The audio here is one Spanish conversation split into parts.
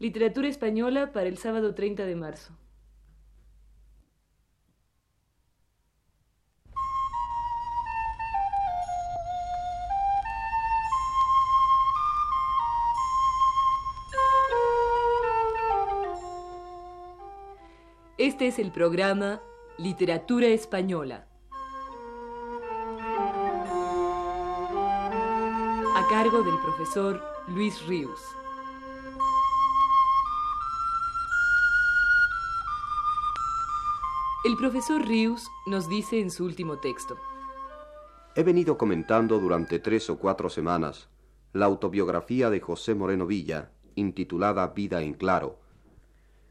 Literatura española para el sábado 30 de marzo. Este es el programa Literatura Española. A cargo del profesor Luis Ríos. El profesor Ríos nos dice en su último texto. He venido comentando durante tres o cuatro semanas la autobiografía de José Moreno Villa, intitulada Vida en Claro,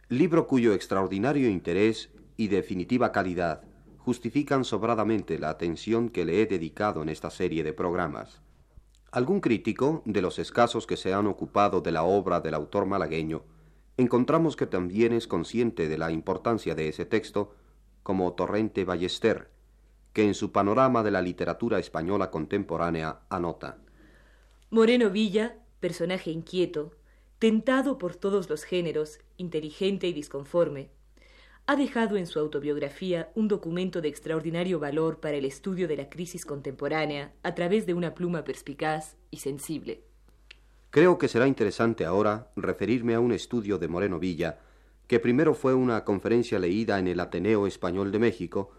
libro cuyo extraordinario interés y definitiva calidad justifican sobradamente la atención que le he dedicado en esta serie de programas. Algún crítico, de los escasos que se han ocupado de la obra del autor malagueño, encontramos que también es consciente de la importancia de ese texto, como Torrente Ballester, que en su panorama de la literatura española contemporánea anota. Moreno Villa, personaje inquieto, tentado por todos los géneros, inteligente y disconforme, ha dejado en su autobiografía un documento de extraordinario valor para el estudio de la crisis contemporánea a través de una pluma perspicaz y sensible. Creo que será interesante ahora referirme a un estudio de Moreno Villa, que primero fue una conferencia leída en el Ateneo Español de México,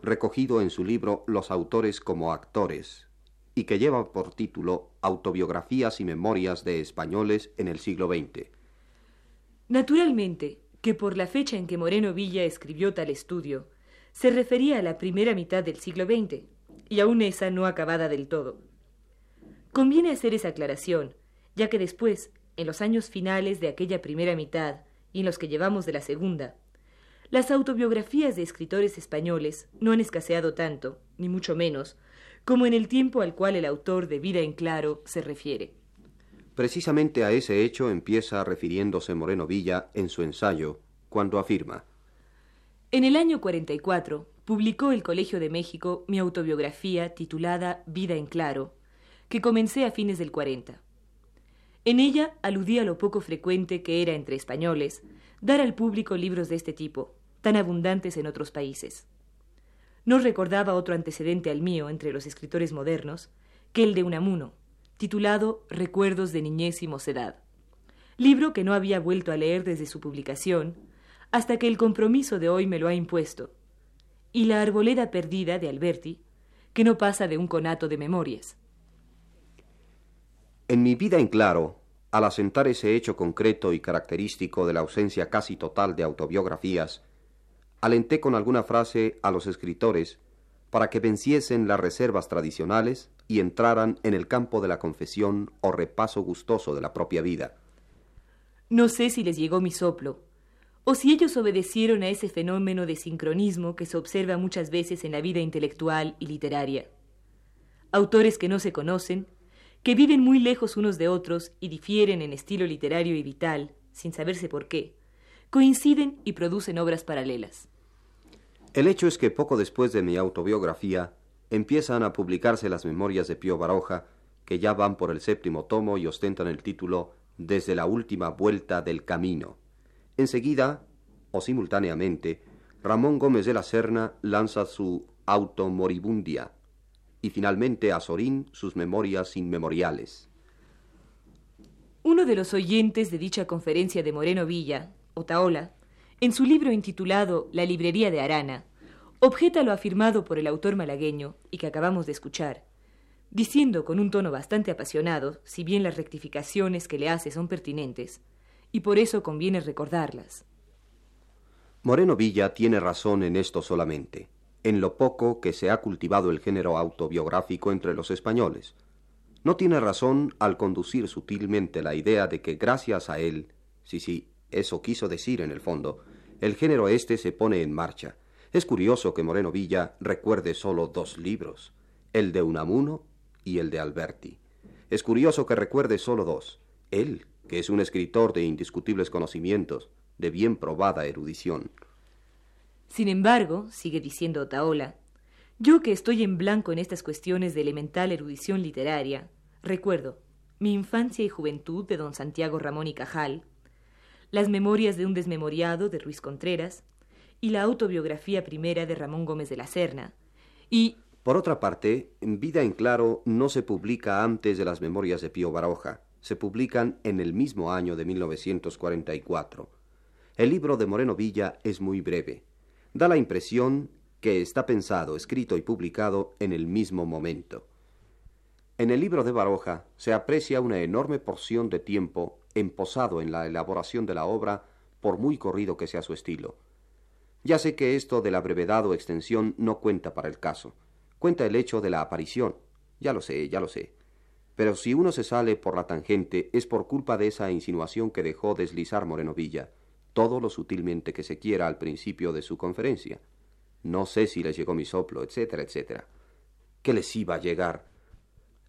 recogido en su libro Los autores como actores, y que lleva por título Autobiografías y Memorias de Españoles en el siglo XX. Naturalmente que por la fecha en que Moreno Villa escribió tal estudio, se refería a la primera mitad del siglo XX, y aún esa no acabada del todo. Conviene hacer esa aclaración, ya que después, en los años finales de aquella primera mitad y los que llevamos de la segunda, las autobiografías de escritores españoles no han escaseado tanto, ni mucho menos, como en el tiempo al cual el autor de Vida en Claro se refiere. Precisamente a ese hecho empieza refiriéndose Moreno Villa en su ensayo, cuando afirma En el año 44 publicó el Colegio de México mi autobiografía titulada Vida en Claro, que comencé a fines del 40. En ella aludí a lo poco frecuente que era entre españoles dar al público libros de este tipo, tan abundantes en otros países. No recordaba otro antecedente al mío entre los escritores modernos que el de Unamuno, titulado Recuerdos de Niñez y Mocedad, libro que no había vuelto a leer desde su publicación hasta que el compromiso de hoy me lo ha impuesto, y La Arboleda Perdida de Alberti, que no pasa de un conato de memorias. En mi vida en claro, al asentar ese hecho concreto y característico de la ausencia casi total de autobiografías, alenté con alguna frase a los escritores para que venciesen las reservas tradicionales y entraran en el campo de la confesión o repaso gustoso de la propia vida. No sé si les llegó mi soplo, o si ellos obedecieron a ese fenómeno de sincronismo que se observa muchas veces en la vida intelectual y literaria. Autores que no se conocen, que viven muy lejos unos de otros y difieren en estilo literario y vital, sin saberse por qué, coinciden y producen obras paralelas. El hecho es que poco después de mi autobiografía empiezan a publicarse las memorias de Pío Baroja, que ya van por el séptimo tomo y ostentan el título Desde la última vuelta del camino. Enseguida, o simultáneamente, Ramón Gómez de la Serna lanza su Automoribundia y finalmente Azorín sus memorias inmemoriales. Uno de los oyentes de dicha conferencia de Moreno Villa, Otaola, en su libro intitulado La librería de Arana, objeta lo afirmado por el autor malagueño y que acabamos de escuchar, diciendo con un tono bastante apasionado, si bien las rectificaciones que le hace son pertinentes, y por eso conviene recordarlas. Moreno Villa tiene razón en esto solamente, en lo poco que se ha cultivado el género autobiográfico entre los españoles. No tiene razón al conducir sutilmente la idea de que gracias a él, sí, sí, eso quiso decir en el fondo, el género este se pone en marcha. Es curioso que Moreno Villa recuerde solo dos libros, el de Unamuno y el de Alberti. Es curioso que recuerde solo dos. Él, que es un escritor de indiscutibles conocimientos, de bien probada erudición. Sin embargo, sigue diciendo Otaola, yo que estoy en blanco en estas cuestiones de elemental erudición literaria, recuerdo mi infancia y juventud de don Santiago Ramón y Cajal, Las memorias de un desmemoriado de Ruiz Contreras y la autobiografía primera de Ramón Gómez de la Serna. Y... Por otra parte, Vida en Claro no se publica antes de las memorias de Pío Baroja, se publican en el mismo año de 1944. El libro de Moreno Villa es muy breve. Da la impresión que está pensado, escrito y publicado en el mismo momento. En el libro de Baroja se aprecia una enorme porción de tiempo emposado en la elaboración de la obra, por muy corrido que sea su estilo. Ya sé que esto de la brevedad o extensión no cuenta para el caso. Cuenta el hecho de la aparición. Ya lo sé, ya lo sé. Pero si uno se sale por la tangente es por culpa de esa insinuación que dejó deslizar Moreno Villa, todo lo sutilmente que se quiera al principio de su conferencia. No sé si les llegó mi soplo, etcétera, etcétera. ¿Qué les iba a llegar?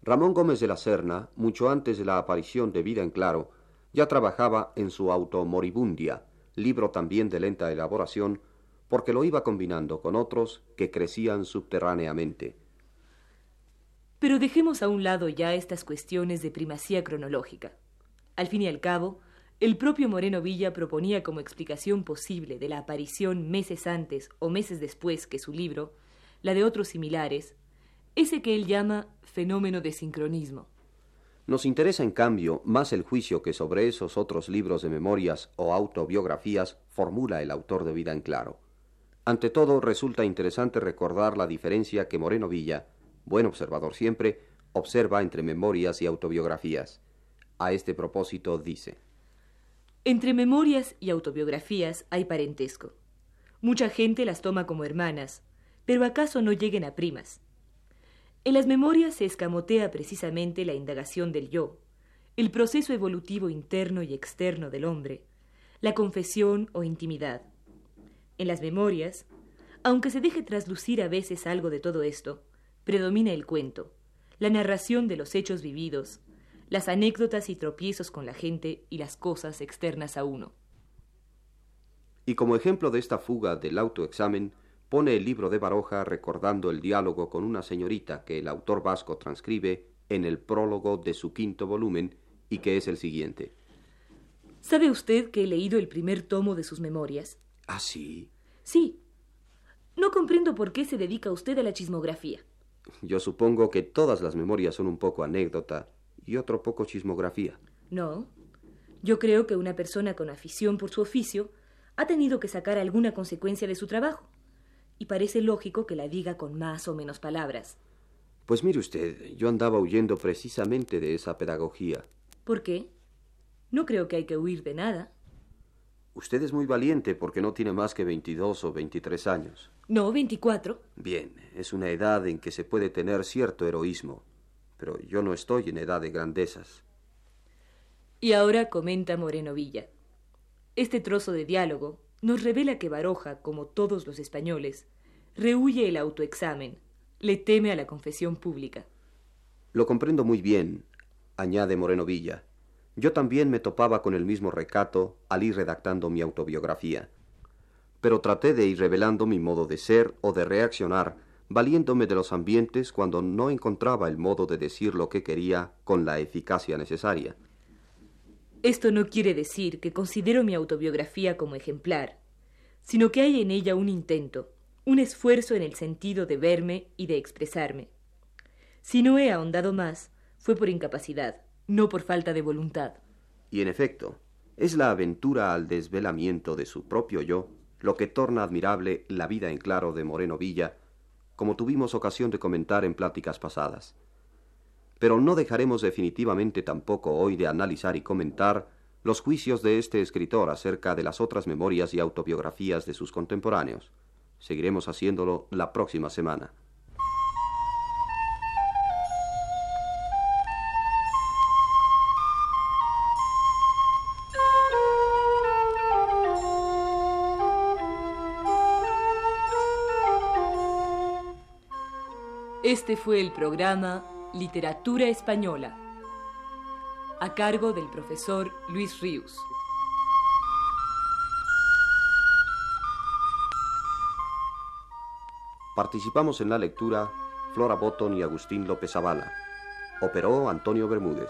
Ramón Gómez de la Serna, mucho antes de la aparición de Vida en Claro, ya trabajaba en su auto Moribundia, libro también de lenta elaboración, porque lo iba combinando con otros que crecían subterráneamente. Pero dejemos a un lado ya estas cuestiones de primacía cronológica. Al fin y al cabo, el propio Moreno Villa proponía como explicación posible de la aparición meses antes o meses después que su libro, la de otros similares, ese que él llama fenómeno de sincronismo. Nos interesa, en cambio, más el juicio que sobre esos otros libros de memorias o autobiografías formula el autor de Vida en Claro. Ante todo, resulta interesante recordar la diferencia que Moreno Villa, buen observador siempre, observa entre memorias y autobiografías. A este propósito dice, Entre memorias y autobiografías hay parentesco. Mucha gente las toma como hermanas, pero acaso no lleguen a primas. En las memorias se escamotea precisamente la indagación del yo, el proceso evolutivo interno y externo del hombre, la confesión o intimidad. En las memorias, aunque se deje traslucir a veces algo de todo esto, predomina el cuento, la narración de los hechos vividos, las anécdotas y tropiezos con la gente y las cosas externas a uno. Y como ejemplo de esta fuga del autoexamen, pone el libro de Baroja recordando el diálogo con una señorita que el autor vasco transcribe en el prólogo de su quinto volumen y que es el siguiente. ¿Sabe usted que he leído el primer tomo de sus memorias? ¿Ah, sí? Sí. No comprendo por qué se dedica usted a la chismografía. Yo supongo que todas las memorias son un poco anécdota y otro poco chismografía. No. Yo creo que una persona con afición por su oficio ha tenido que sacar alguna consecuencia de su trabajo. Y parece lógico que la diga con más o menos palabras. Pues mire usted, yo andaba huyendo precisamente de esa pedagogía. ¿Por qué? No creo que hay que huir de nada. Usted es muy valiente porque no tiene más que 22 o 23 años. No, 24. Bien, es una edad en que se puede tener cierto heroísmo, pero yo no estoy en edad de grandezas. Y ahora comenta Moreno Villa. Este trozo de diálogo nos revela que Baroja, como todos los españoles, rehuye el autoexamen, le teme a la confesión pública. Lo comprendo muy bien, añade Moreno Villa. Yo también me topaba con el mismo recato al ir redactando mi autobiografía. Pero traté de ir revelando mi modo de ser o de reaccionar, valiéndome de los ambientes cuando no encontraba el modo de decir lo que quería con la eficacia necesaria. Esto no quiere decir que considero mi autobiografía como ejemplar, sino que hay en ella un intento, un esfuerzo en el sentido de verme y de expresarme. Si no he ahondado más, fue por incapacidad no por falta de voluntad. Y en efecto, es la aventura al desvelamiento de su propio yo lo que torna admirable la vida en claro de Moreno Villa, como tuvimos ocasión de comentar en pláticas pasadas. Pero no dejaremos definitivamente tampoco hoy de analizar y comentar los juicios de este escritor acerca de las otras memorias y autobiografías de sus contemporáneos. Seguiremos haciéndolo la próxima semana. Este fue el programa Literatura Española, a cargo del profesor Luis Ríos. Participamos en la lectura Flora Botton y Agustín López Zavala. Operó Antonio Bermúdez.